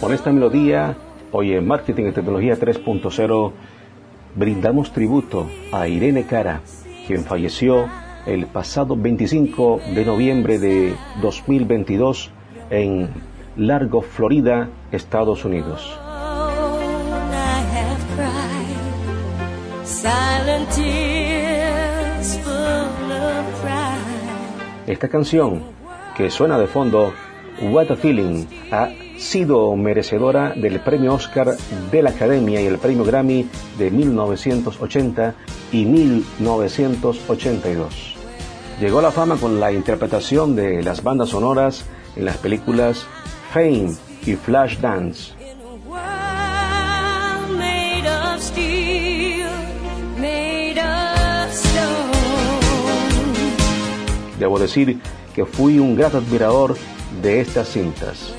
Con esta melodía, hoy en Marketing y Tecnología 3.0, brindamos tributo a Irene Cara, quien falleció el pasado 25 de noviembre de 2022 en Largo, Florida, Estados Unidos. Esta canción que suena de fondo, What a Feeling, ha sido merecedora del premio Oscar de la Academia y el premio Grammy de 1980 y 1982. Llegó a la fama con la interpretación de las bandas sonoras en las películas Fame y Flashdance. Debo decir que fui un grato admirador de estas cintas.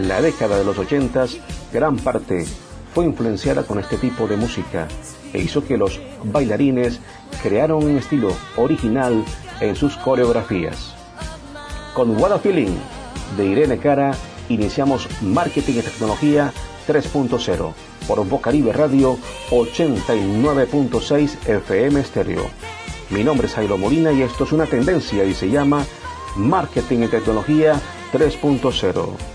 La década de los ochentas, gran parte fue influenciada con este tipo de música e hizo que los bailarines crearon un estilo original en sus coreografías. Con What a Feeling de Irene Cara iniciamos Marketing y Tecnología 3.0 por Bocaribe Radio 89.6 FM Stereo. Mi nombre es Jairo Molina y esto es una tendencia y se llama Marketing y Tecnología 3.0.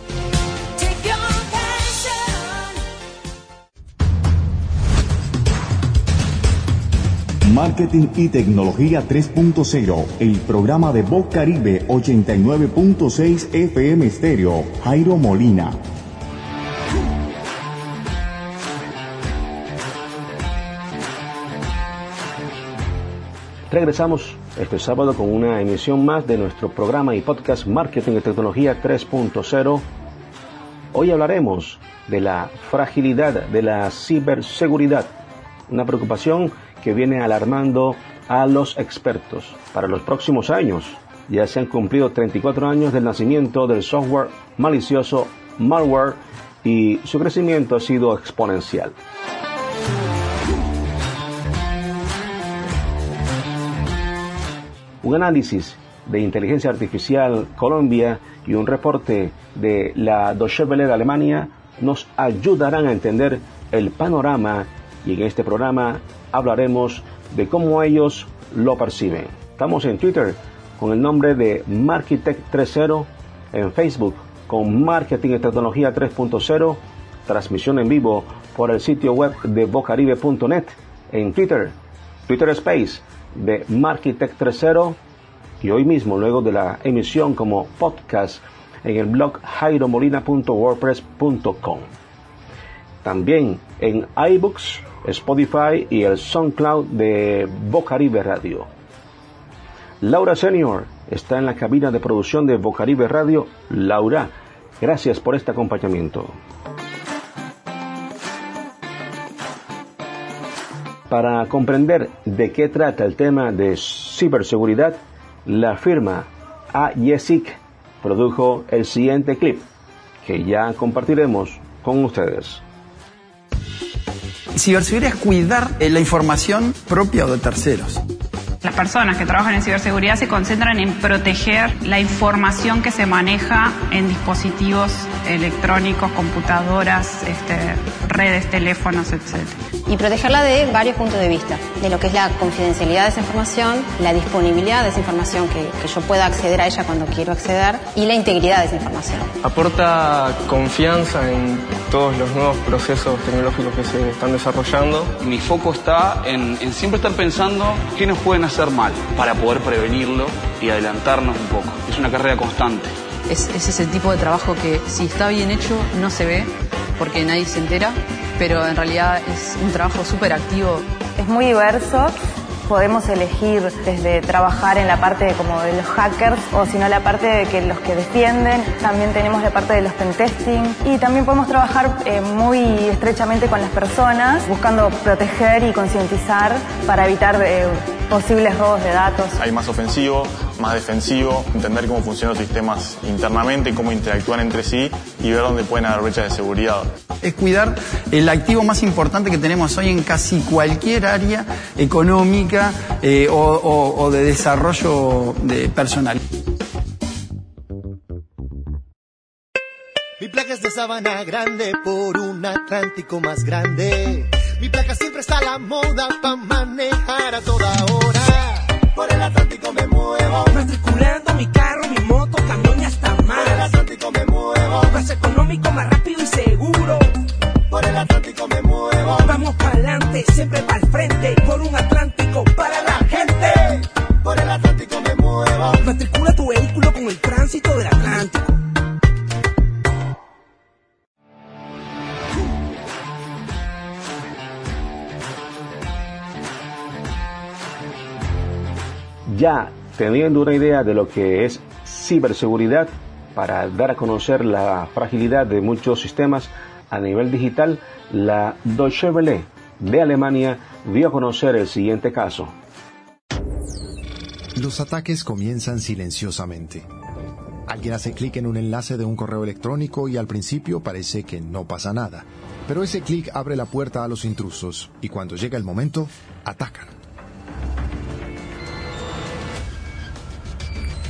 Marketing y Tecnología 3.0, el programa de Voz Caribe 89.6 FM Stereo, Jairo Molina. Regresamos este sábado con una emisión más de nuestro programa y podcast Marketing y Tecnología 3.0. Hoy hablaremos de la fragilidad de la ciberseguridad, una preocupación que viene alarmando a los expertos para los próximos años. Ya se han cumplido 34 años del nacimiento del software malicioso malware y su crecimiento ha sido exponencial. Un análisis de inteligencia artificial Colombia y un reporte de la Deutsche Welle de Alemania nos ayudarán a entender el panorama y en este programa hablaremos de cómo ellos lo perciben. Estamos en Twitter con el nombre de Markitech 3.0, en Facebook con Marketing y Tecnología 3.0, transmisión en vivo por el sitio web de bocaribe.net, en Twitter, Twitter Space de Markitech 3.0 y hoy mismo, luego de la emisión como podcast en el blog jairomolina.wordpress.com. También en iBooks, Spotify y el SoundCloud de Bocaribe Radio. Laura Senior está en la cabina de producción de Bocaribe Radio. Laura, gracias por este acompañamiento. Para comprender de qué trata el tema de ciberseguridad, la firma AYESIC produjo el siguiente clip que ya compartiremos con ustedes. Ciberseguridad es cuidar eh, la información propia o de terceros. Las personas que trabajan en ciberseguridad se concentran en proteger la información que se maneja en dispositivos electrónicos, computadoras, este, redes, teléfonos, etc. Y protegerla de varios puntos de vista, de lo que es la confidencialidad de esa información, la disponibilidad de esa información, que, que yo pueda acceder a ella cuando quiero acceder, y la integridad de esa información. Aporta confianza en todos los nuevos procesos tecnológicos que se están desarrollando. Mi foco está en, en siempre estar pensando qué nos pueden hacer mal para poder prevenirlo y adelantarnos un poco. Es una carrera constante. Es, es ese tipo de trabajo que si está bien hecho no se ve porque nadie se entera, pero en realidad es un trabajo súper activo. Es muy diverso. Podemos elegir desde trabajar en la parte como de los hackers o si no la parte de que los que defienden. También tenemos la parte de los pentesting y también podemos trabajar eh, muy estrechamente con las personas buscando proteger y concientizar para evitar eh, posibles robos de datos. Hay más ofensivo, más defensivo, entender cómo funcionan los sistemas internamente, cómo interactúan entre sí y ver dónde pueden haber brechas de seguridad. Es cuidar el activo más importante que tenemos hoy en casi cualquier área económica eh, o, o, o de desarrollo de personal. Mi placa es de sabana grande por un Atlántico más grande. Mi placa siempre está a la moda para manejar teniendo una idea de lo que es ciberseguridad para dar a conocer la fragilidad de muchos sistemas a nivel digital, la Deutsche Welle de Alemania dio a conocer el siguiente caso. Los ataques comienzan silenciosamente. Alguien hace clic en un enlace de un correo electrónico y al principio parece que no pasa nada. Pero ese clic abre la puerta a los intrusos y cuando llega el momento, atacan.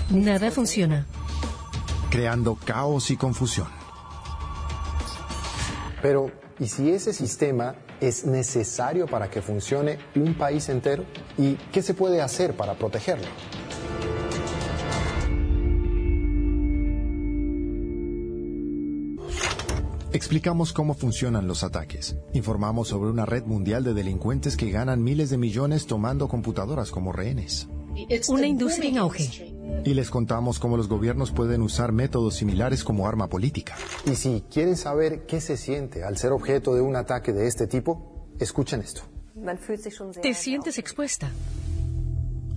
Nada funciona. Creando caos y confusión. Pero, ¿y si ese sistema es necesario para que funcione un país entero? ¿Y qué se puede hacer para protegerlo? Explicamos cómo funcionan los ataques. Informamos sobre una red mundial de delincuentes que ganan miles de millones tomando computadoras como rehenes. Una industria en auge. Y les contamos cómo los gobiernos pueden usar métodos similares como arma política. Y si quieren saber qué se siente al ser objeto de un ataque de este tipo, escuchen esto. Te sientes expuesta.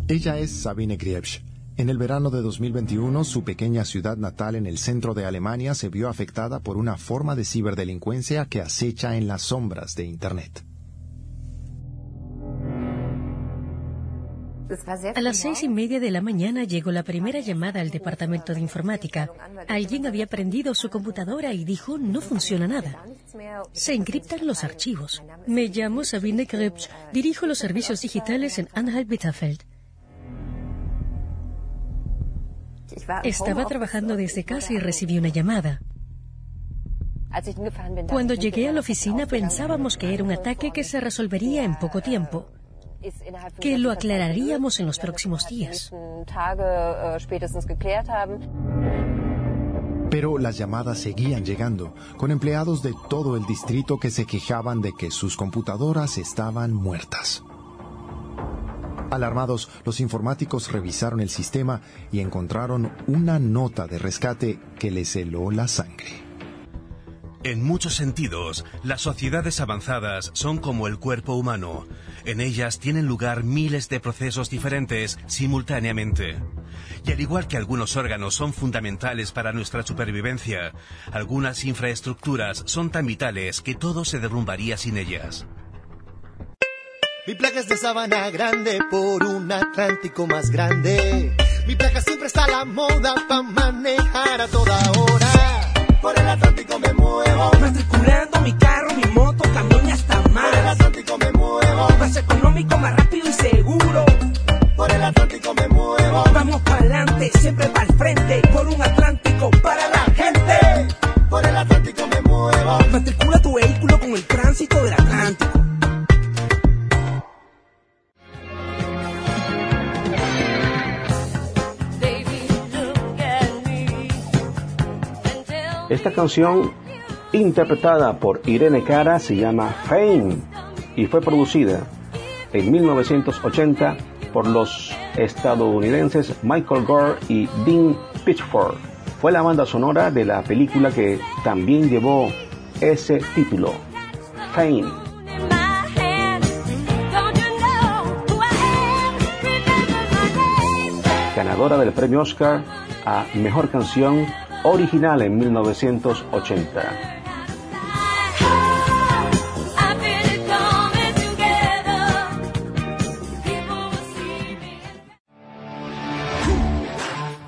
Ella es Sabine Griebsch. En el verano de 2021, su pequeña ciudad natal en el centro de Alemania se vio afectada por una forma de ciberdelincuencia que acecha en las sombras de Internet. A las seis y media de la mañana llegó la primera llamada al departamento de informática. Alguien había prendido su computadora y dijo no funciona nada. Se encriptan los archivos. Me llamo Sabine Krebs, dirijo los servicios digitales en Anhalt-Bitterfeld. Estaba trabajando desde casa y recibí una llamada. Cuando llegué a la oficina pensábamos que era un ataque que se resolvería en poco tiempo que lo aclararíamos en los próximos días. Pero las llamadas seguían llegando, con empleados de todo el distrito que se quejaban de que sus computadoras estaban muertas. Alarmados, los informáticos revisaron el sistema y encontraron una nota de rescate que les heló la sangre. En muchos sentidos, las sociedades avanzadas son como el cuerpo humano. En ellas tienen lugar miles de procesos diferentes simultáneamente. Y al igual que algunos órganos son fundamentales para nuestra supervivencia, algunas infraestructuras son tan vitales que todo se derrumbaría sin ellas. Mi placa es de sabana grande por un Atlántico más grande. Mi placa siempre está a la moda para manejar a toda hora. Por el Atlántico me muevo. Matriculando mi carro, mi moto, camión y hasta más. Por el Atlántico me muevo. Más económico, más rápido y seguro. Por el Atlántico me muevo. Vamos para adelante, siempre para el frente. Canción, interpretada por Irene Cara, se llama Fame y fue producida en 1980 por los estadounidenses Michael Gore y Dean Pitchford. Fue la banda sonora de la película que también llevó ese título, Fame. Ganadora del premio Oscar a Mejor Canción original en 1980.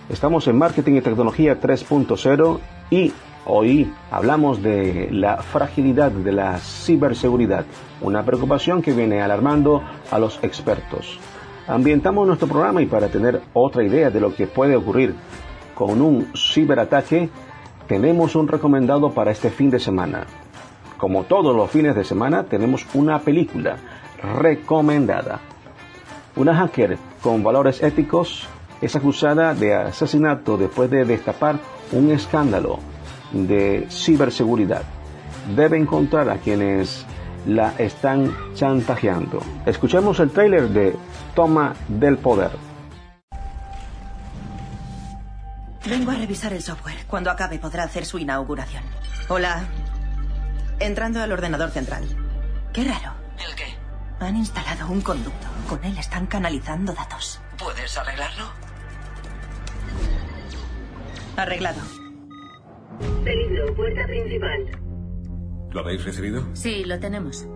Estamos en Marketing y Tecnología 3.0 y hoy hablamos de la fragilidad de la ciberseguridad, una preocupación que viene alarmando a los expertos. Ambientamos nuestro programa y para tener otra idea de lo que puede ocurrir con un ciberataque, tenemos un recomendado para este fin de semana. Como todos los fines de semana, tenemos una película recomendada. Una hacker con valores éticos es acusada de asesinato después de destapar un escándalo de ciberseguridad. Debe encontrar a quienes la están chantajeando. Escuchemos el trailer de Toma del Poder. Vengo a revisar el software. Cuando acabe podrá hacer su inauguración. Hola. Entrando al ordenador central. Qué raro. ¿El qué? Han instalado un conducto. Con él están canalizando datos. ¿Puedes arreglarlo? Arreglado. Peligro, puerta principal. ¿Lo habéis recibido? Sí, lo tenemos.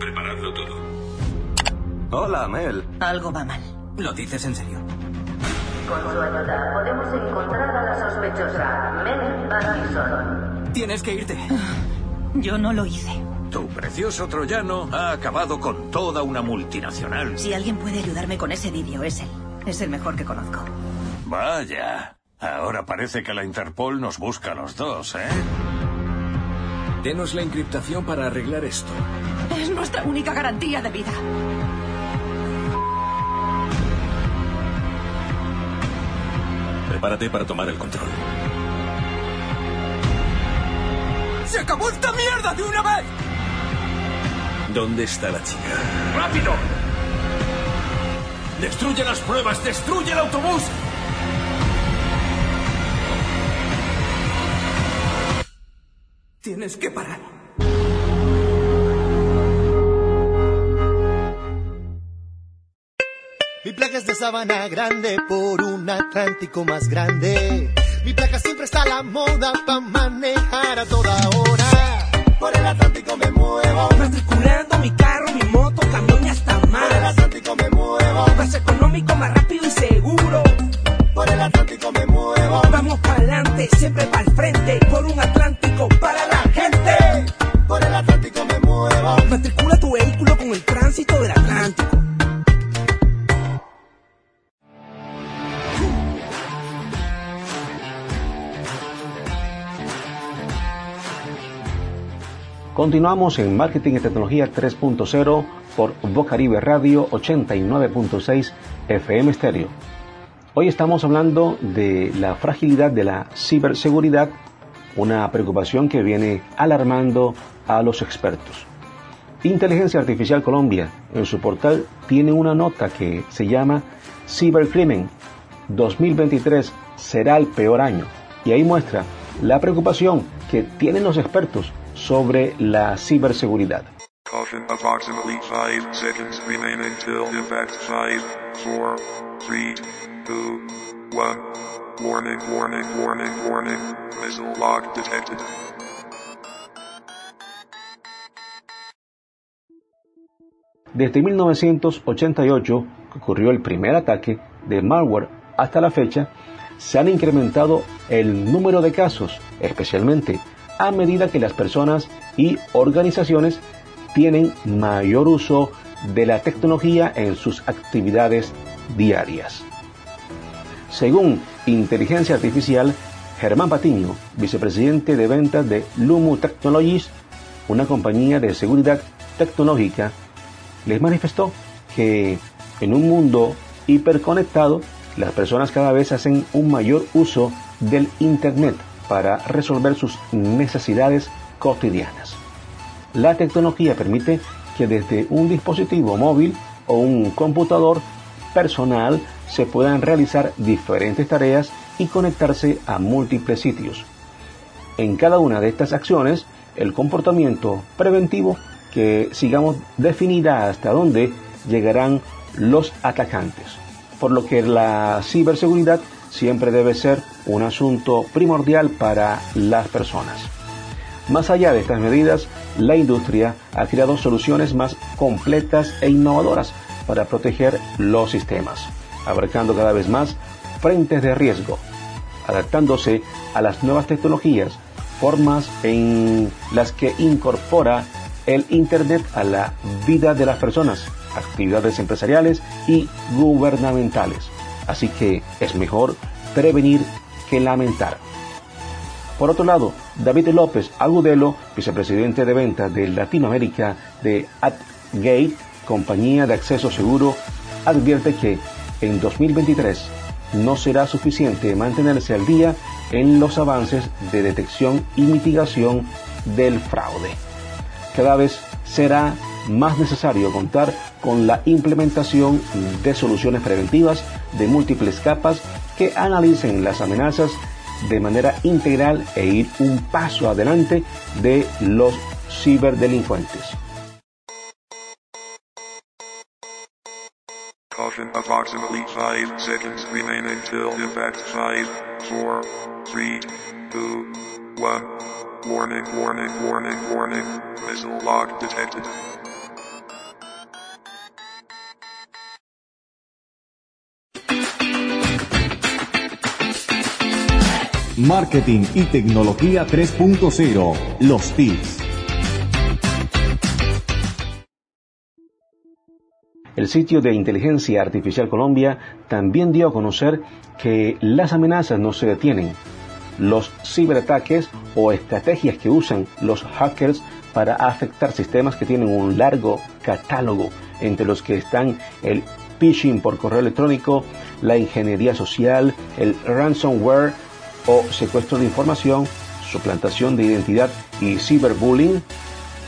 Preparadlo todo. Hola, Mel. Algo va mal. ¿Lo dices en serio? Con su ayuda podemos encontrar a la sospechosa, Mel. Tienes que irte. Yo no lo hice. Tu precioso troyano ha acabado con toda una multinacional. Si alguien puede ayudarme con ese vídeo, es él. Es el mejor que conozco. Vaya. Ahora parece que la Interpol nos busca a los dos, ¿eh? Denos la encriptación para arreglar esto. Es nuestra única garantía de vida. Prepárate para tomar el control. ¡Se acabó esta mierda de una vez! ¿Dónde está la chica? ¡Rápido! ¡Destruye las pruebas! ¡Destruye el autobús! Tienes que parar. Mi placa es de sabana grande por un Atlántico más grande. Mi placa siempre está a la moda para manejar a toda hora. Por el Atlántico me muevo. Matriculando mi carro, mi moto, camión y hasta más. Por el Atlántico me muevo. Más económico, más rápido y seguro. Por el Atlántico me muevo. Vamos para adelante, siempre para el frente. Por un Atlántico Continuamos en Marketing y Tecnología 3.0 por Bocaribe Radio 89.6 FM Stereo. Hoy estamos hablando de la fragilidad de la ciberseguridad, una preocupación que viene alarmando a los expertos. Inteligencia Artificial Colombia en su portal tiene una nota que se llama Cibercrimen 2023 será el peor año y ahí muestra la preocupación que tienen los expertos sobre la ciberseguridad. Caution approximately 5 seconds remain until impact 5, 4, 3, 2, 1. Warning, warning, warning, warning. Missile lock detected. Desde 1988, que ocurrió el primer ataque de malware hasta la fecha, se han incrementado el número de casos, especialmente a medida que las personas y organizaciones tienen mayor uso de la tecnología en sus actividades diarias. Según Inteligencia Artificial, Germán Patiño, vicepresidente de ventas de Lumu Technologies, una compañía de seguridad tecnológica, les manifestó que en un mundo hiperconectado, las personas cada vez hacen un mayor uso del Internet para resolver sus necesidades cotidianas. La tecnología permite que desde un dispositivo móvil o un computador personal se puedan realizar diferentes tareas y conectarse a múltiples sitios. En cada una de estas acciones, el comportamiento preventivo que sigamos definirá hasta dónde llegarán los atacantes, por lo que la ciberseguridad siempre debe ser un asunto primordial para las personas. Más allá de estas medidas, la industria ha creado soluciones más completas e innovadoras para proteger los sistemas, abarcando cada vez más frentes de riesgo, adaptándose a las nuevas tecnologías, formas en las que incorpora el Internet a la vida de las personas, actividades empresariales y gubernamentales. Así que es mejor prevenir que lamentar. Por otro lado, David López Agudelo, vicepresidente de ventas de Latinoamérica de AdGate, compañía de acceso seguro, advierte que en 2023 no será suficiente mantenerse al día en los avances de detección y mitigación del fraude. Cada vez será más necesario contar con la implementación de soluciones preventivas de múltiples capas que analicen las amenazas de manera integral e ir un paso adelante de los ciberdelincuentes. Caution approximately 5 seconds remain until impact 5, 4, 3, 2, 1. Warning, warning, warning, warning. Missile detected. Marketing y tecnología 3.0. Los tips. El sitio de Inteligencia Artificial Colombia también dio a conocer que las amenazas no se detienen. Los ciberataques o estrategias que usan los hackers para afectar sistemas que tienen un largo catálogo, entre los que están el phishing por correo electrónico, la ingeniería social, el ransomware o secuestro de información, suplantación de identidad y ciberbullying,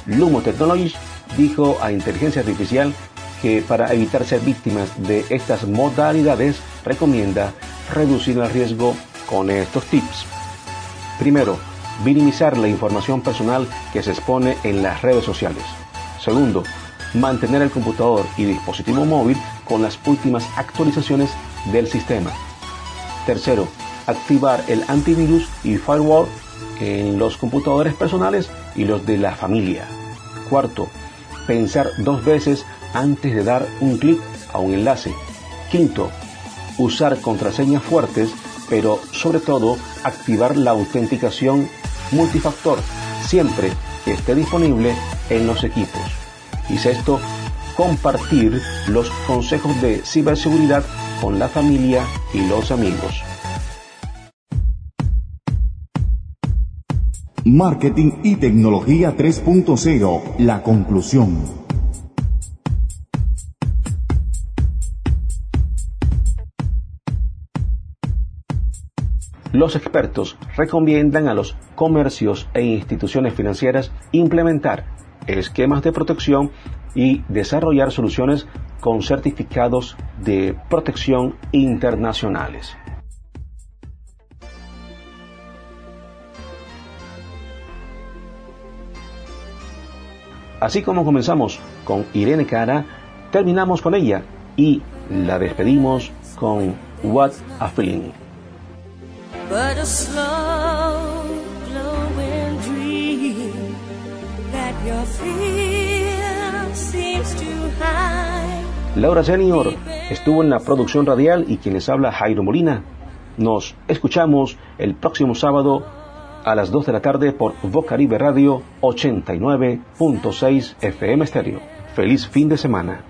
Lumo Technologies dijo a Inteligencia Artificial que para evitar ser víctimas de estas modalidades recomienda reducir el riesgo con estos tips. Primero, minimizar la información personal que se expone en las redes sociales. Segundo, mantener el computador y dispositivo móvil con las últimas actualizaciones del sistema. Tercero, activar el antivirus y firewall en los computadores personales y los de la familia. Cuarto, pensar dos veces antes de dar un clic a un enlace. Quinto, usar contraseñas fuertes, pero sobre todo activar la autenticación multifactor siempre que esté disponible en los equipos. Y sexto, compartir los consejos de ciberseguridad con la familia y los amigos. Marketing y tecnología 3.0. La conclusión. Los expertos recomiendan a los comercios e instituciones financieras implementar esquemas de protección y desarrollar soluciones con certificados de protección internacionales. Así como comenzamos con Irene Cara, terminamos con ella y la despedimos con What a Feeling. but a slow glowing dream that your fear seems to hide. Laura Senior estuvo en la producción radial y quien les habla Jairo Molina. Nos escuchamos el próximo sábado a las 2 de la tarde por Vocaribe Radio 89.6 FM Stereo. Feliz fin de semana.